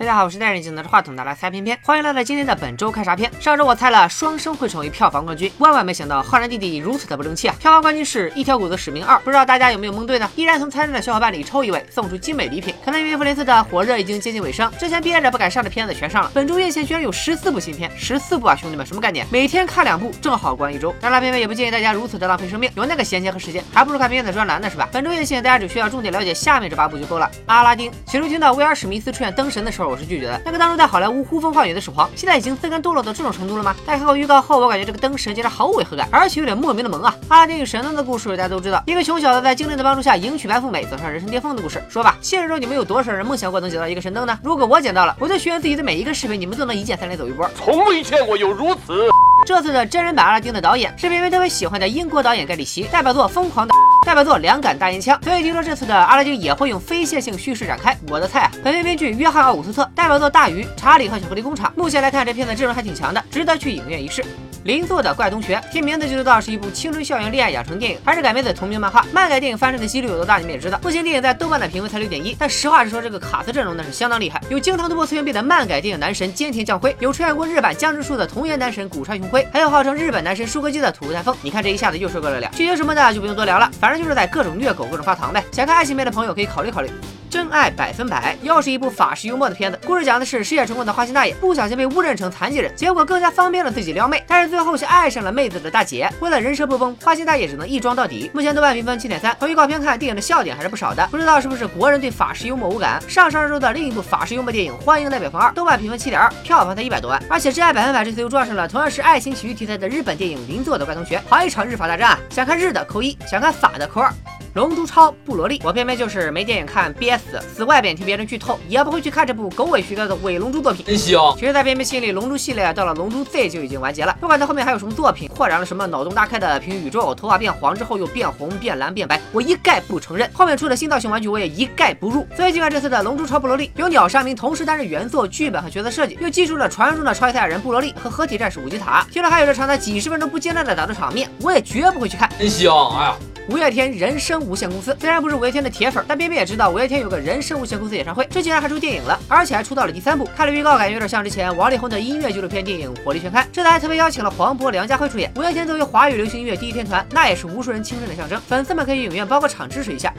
大家好，我是戴眼镜拿着话筒的来猜片片，欢迎来到今天的本周看啥片。上周我猜了《双生》会成为票房冠军，万万没想到浩然弟弟如此的不争气啊！票房冠军是一条狗的使命二，不知道大家有没有蒙对呢？依然从参战的小伙伴里抽一位，送出精美礼品。可能因为复联四的火热已经接近尾声，之前憋着不敢上的片子全上了。本周院线居然有十四部新片，十四部啊，兄弟们，什么概念？每天看两部，正好关一周。当然，片片也不建议大家如此的浪费生命，有那个闲钱和时间，还不如看片子专栏呢，是吧？本周院线大家只需要重点了解下面这八部就够了。阿拉丁，起初听到威尔史密斯出演灯神的时候，我是拒绝的。那个当初。在好莱坞呼风唤雨的始皇，现在已经自甘堕落到这种程度了吗？大家看过预告后，我感觉这个灯神竟然毫无违和感，而且有点莫名的萌啊！阿拉丁与神灯的故事大家都知道，一个穷小子在精灵的帮助下迎娶白富美，走上人生巅峰的故事。说吧，现实中你们有多少人梦想过能捡到一个神灯呢？如果我捡到了，我就许愿自己的每一个视频你们都能一键三连走一波。从未见过有如此。这次的真人版阿拉丁的导演是片片特别喜欢的英国导演盖里奇，代表作《疯狂的》，代表作《两杆大烟枪》。所以听说这次的阿拉丁也会用非线性叙事展开，我的菜啊！本片编剧约翰奥古斯特，代表作《大鱼》《查理和巧克力工厂》。目前来看，这片子阵容还挺强的，值得去影院一试。邻座的怪同学，听名字就知道是一部青春校园恋爱养成电影，还是改编自同名漫画。漫改电影翻车的几率有多大，你们也知道。目前电影在豆瓣的评分才六点一，但实话实说，这个卡司阵容那是相当厉害，有经常突破次元壁的漫改电影男神菅田将晖，有出演过日版江直树的童颜男神古川雄辉，还有号称日本男神舒克基的土台风。你看这一下子又说个了了，剧情什么的就不用多聊了，反正就是在各种虐狗，各种发糖呗。想看爱情片的朋友可以考虑考虑。真爱百分百又是一部法式幽默的片子，故事讲的是事业成功的花心大爷不小心被误认成残疾人，结果更加方便了自己撩妹，但是最后却爱上了妹子的大姐。为了人设不崩，花心大爷只能一装到底。目前豆瓣评分七点三，从预告片看，电影的笑点还是不少的。不知道是不是国人对法式幽默无感？上上周的另一部法式幽默电影《欢迎来北方二》，豆瓣评分七点二，票房才一百多万。而且真爱百分百这次又撞上了同样是爱情喜剧题材的日本电影《邻座的怪同学》，好一场日法大战！想看日的扣一，想看法的扣二。龙珠超布罗利，我偏偏就是没电影看憋死，死外边听别人剧透，也不会去看这部狗尾续貂的伪龙珠作品。真香！其实，在偏偏心里，龙珠系列到了龙珠 Z 就已经完结了。不管它后面还有什么作品，扩展了什么脑洞大开的平行宇宙，头发变黄之后又变红、变蓝、变白，我一概不承认。后面出的新造型玩具，我也一概不入。所以，尽管这次的龙珠超布罗利由鸟山明同时担任原作、剧本和角色设计，又记住了传说中的超级赛亚人布罗利和合体战士五级塔，听说还有着长达几十分钟不间断的打斗场面，我也绝不会去看。真香！哎呀。五月天人生无限公司虽然不是五月天的铁粉，但边边也知道五月天有个人生无限公司演唱会，这竟然还出电影了，而且还出到了第三部。看了预告，感觉有点像之前王力宏的音乐纪录片电影《火力全开》，这次还特别邀请了黄渤、梁家辉出演。五月天作为华语流行音乐第一天团，那也是无数人青春的象征，粉丝们可以影院包个场支持一下。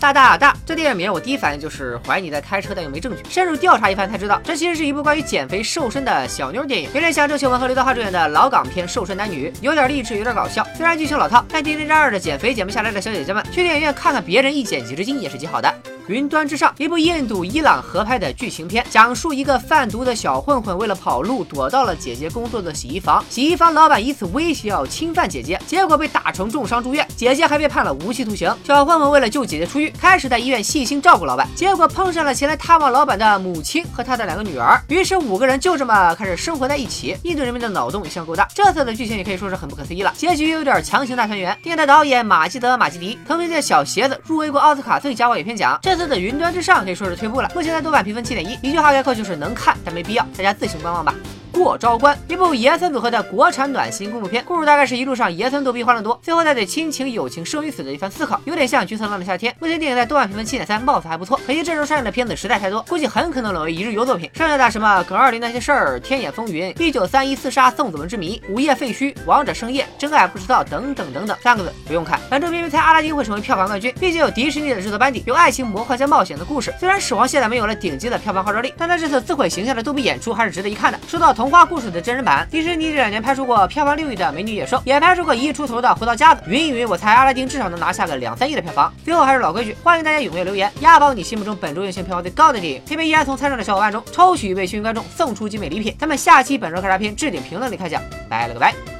大大大，这电影名我第一反应就是怀疑你在开车，但又没证据。深入调查一番才知道，这其实是一部关于减肥瘦身的小妞电影，有点像郑秀文和刘德华主演的老港片《瘦身男女》，有点励志，有点搞笑。虽然剧情老套，但天天战二的减肥减不下来的小姐姐们，去电影院看看别人一减几十斤也是极好的。云端之上，一部印度伊朗合拍的剧情片，讲述一个贩毒的小混混为了跑路，躲到了姐姐工作的洗衣房。洗衣房老板以此威胁要侵犯姐姐，结果被打成重伤住院，姐姐还被判了无期徒刑。小混混为了救姐姐出狱，开始在医院细心照顾老板，结果碰上了。前来探望老板的母亲和他的两个女儿，于是五个人就这么开始生活在一起。印度人民的脑洞一向够大，这次的剧情也可以说是很不可思议了，结局有点强行大团圆。电影的导演马基德马基迪曾凭借小鞋子入围过奥斯卡最佳外语片奖，这次的云端之上。可以说是退步了，目前在豆瓣评分七点一，一句话概括就是能看，但没必要，大家自行观望吧。过招关，一部爷孙组合的国产暖心公路片，故事大概是一路上爷孙逗逼欢乐多，最后再对亲情、友情、生与死的一番思考，有点像《橘色浪的夏天》。目前电影在豆瓣评分七点三，貌似还不错，可惜这周上映的片子实在太多，估计很可能沦为一日游作品。剩下的什么耿二零那些事儿、天眼风云、一九三一刺杀宋子文之谜、午夜废墟、王者盛宴、真爱不知道等等等等，三个字不用看。本周明明猜阿拉丁会成为票房冠军，毕竟有迪士尼的制作班底，有爱情、魔幻加冒险的故事。虽然始皇现在没有了顶级的票房号召力，但他这次自毁形象的逗比演出还是值得一看的。说到同童话故事的真人。版迪士尼这两年拍出过票房六亿的《美女野兽》，也拍出过一亿出头的《回到夹子》。云一云，我猜阿拉丁至少能拿下个两三亿的票房。最后还是老规矩，欢迎大家踊跃留言，押宝你心目中本周院线票房最高的电影。偏偏依然从参赛的小伙伴中抽取一位幸运观众，送出精美礼品。咱们下期本周看啥片置顶评论里开奖，拜了个拜。